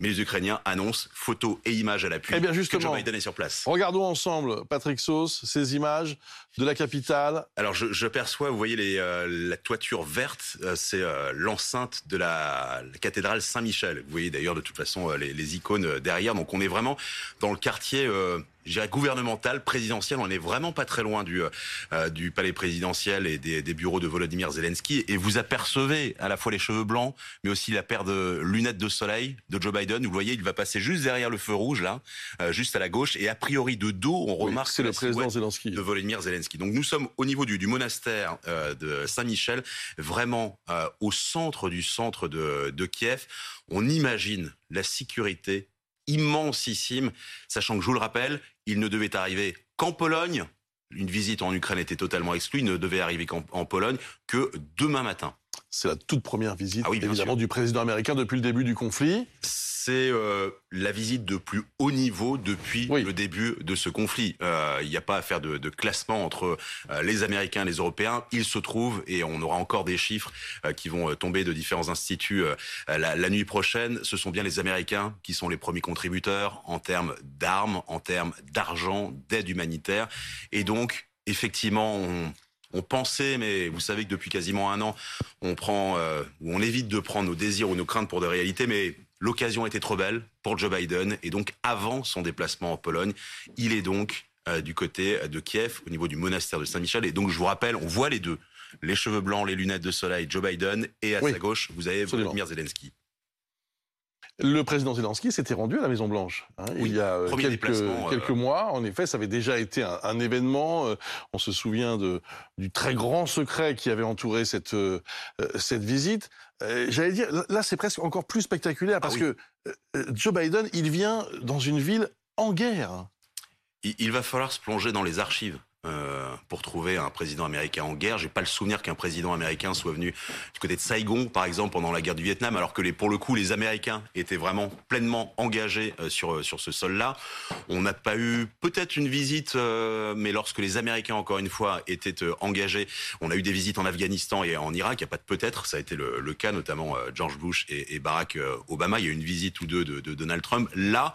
Mais les Ukrainiens annoncent photos et images à l'appui Eh bien, que justement. Joe Biden est sur place. Regardons ensemble, Patrick Sauce, ces images de la capitale. Alors je, je perçois, vous voyez les, euh, la toiture verte, euh, c'est euh, l'enceinte de la, la cathédrale Saint-Michel. Vous voyez d'ailleurs de toute façon euh, les, les icônes euh, derrière. Donc on est vraiment dans le quartier. Euh, dirais gouvernemental, présidentiel, on est vraiment pas très loin du euh, du palais présidentiel et des, des bureaux de Volodymyr Zelensky. Et vous apercevez à la fois les cheveux blancs, mais aussi la paire de lunettes de soleil de Joe Biden. Vous voyez, il va passer juste derrière le feu rouge là, euh, juste à la gauche. Et a priori de dos, on Oui, remarque c'est la le président Zelensky. de Volodymyr Zelensky. Donc nous sommes au niveau du, du monastère euh, de Saint-Michel, vraiment euh, au centre du centre de, de Kiev. On imagine la sécurité immensissime, sachant que je vous le rappelle, il ne devait arriver qu'en Pologne. Une visite en Ukraine était totalement exclue. Il ne devait arriver qu'en en Pologne que demain matin. C'est la toute première visite, Ah oui, évidemment, sûr. du président américain depuis le début du conflit. C'est euh, la visite de plus haut niveau depuis Oui. le début de ce conflit. Euh, Il n'y a pas à faire de, de classement entre euh, les Américains et les Européens. Il se trouve, et on aura encore des chiffres qui vont tomber de différents instituts la, la nuit prochaine, ce sont bien les Américains qui sont les premiers contributeurs en termes d'armes, en termes d'argent, d'aide humanitaire. Et donc, effectivement, on, on pensait, mais vous savez que depuis quasiment un an, on prend, euh, ou on évite de prendre nos désirs ou nos craintes pour des réalités, mais l'occasion était trop belle pour Joe Biden, et donc avant son déplacement en Pologne, il est donc euh, du côté de Kiev, au niveau du monastère de Saint-Michel, et donc je vous rappelle, on voit les deux, les cheveux blancs, les lunettes de soleil, Joe Biden, et à Oui, sa gauche, vous avez absolument. Volodymyr Zelensky. Le président Zelensky s'était rendu à la Maison Blanche hein, Oui, il y a euh, quelques, euh, quelques mois. En effet, ça avait déjà été un, un événement. Euh, On se souvient de, du très grand secret qui avait entouré cette, euh, cette visite. Euh, J'allais dire, là, c'est presque encore plus spectaculaire parce oui. que Joe Biden, il vient dans une ville en guerre. Il, il va falloir se plonger dans les archives. Euh, pour trouver un président américain en guerre, j'ai pas le souvenir qu'un président américain soit venu du côté de Saigon, par exemple, pendant la guerre du Vietnam, alors que pour le coup, les Américains étaient vraiment pleinement engagés euh, sur sur ce sol-là. On n'a pas eu peut-être une visite, euh, mais lorsque les Américains, encore une fois, étaient euh, engagés, on a eu des visites en Afghanistan et en Irak. Il n'y a pas de peut-être, ça a été le, cas, notamment euh, George Bush et, Barack euh, Obama. Il y a eu une visite ou deux de, de Donald Trump. Là,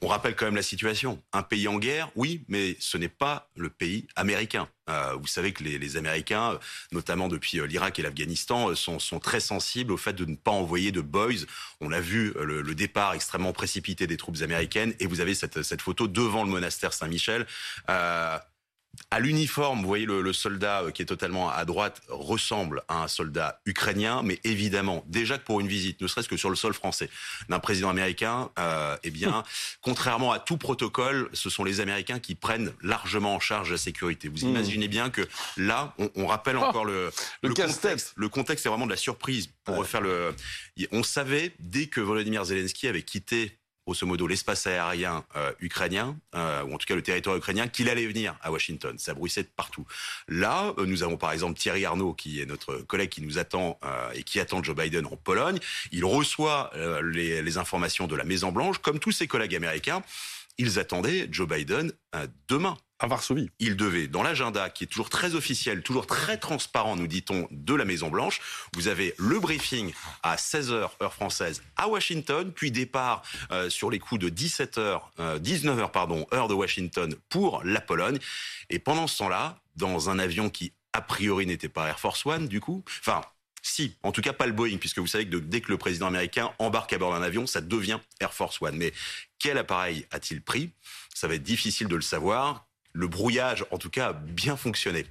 on, rappelle quand même la situation. Un pays en guerre, oui, mais ce n'est pas le pays américain. Euh, vous savez que les, les Américains, euh, notamment depuis euh, l'Irak et l'Afghanistan, euh, sont, sont très sensibles au fait de ne pas envoyer de boys. On a vu le, le départ extrêmement précipité des troupes américaines, et vous avez cette, cette photo devant le monastère Saint-Michel. Euh, à l'uniforme, vous voyez le, le soldat euh, qui est totalement à droite ressemble à un soldat ukrainien, mais évidemment, déjà que pour une visite, ne serait-ce que sur le sol français, d'un président américain, euh, eh bien, contrairement à tout protocole, ce sont les Américains qui prennent largement en charge la sécurité. Vous Mmh. imaginez bien que là, on, on rappelle Oh, encore le, le contexte. Le contexte est vraiment de la surprise. Pour Ouais. refaire le, on savait dès que Volodymyr Zelensky avait quitté grosso modo l'espace aérien euh, ukrainien, euh, ou en tout cas le territoire ukrainien, qu'il allait venir à Washington. Ça bruissait de partout. Là, euh, nous avons par exemple Thierry Arnaud, qui est notre collègue qui nous attend et qui attend Joe Biden en Pologne. Il reçoit les, les informations de la Maison Blanche, comme tous ses collègues américains. Ils attendaient Joe Biden demain. À Varsovie. Il devait, dans l'agenda, qui est toujours très officiel, toujours très transparent, nous dit-on, de la Maison Blanche, vous avez le briefing à 16h, heure française, à Washington, puis départ euh, sur les coups de 17h, euh, 19h, pardon, heure de Washington pour la Pologne. Et pendant ce temps-là, dans un avion qui, a priori, n'était pas Air Force One, du coup, enfin, si, en tout cas pas le Boeing, puisque vous savez que dès que le président américain embarque à bord d'un avion, ça devient Air Force One. Mais quel appareil a-t-il pris? Ça va être difficile de le savoir. Le brouillage, en tout cas, a bien fonctionné.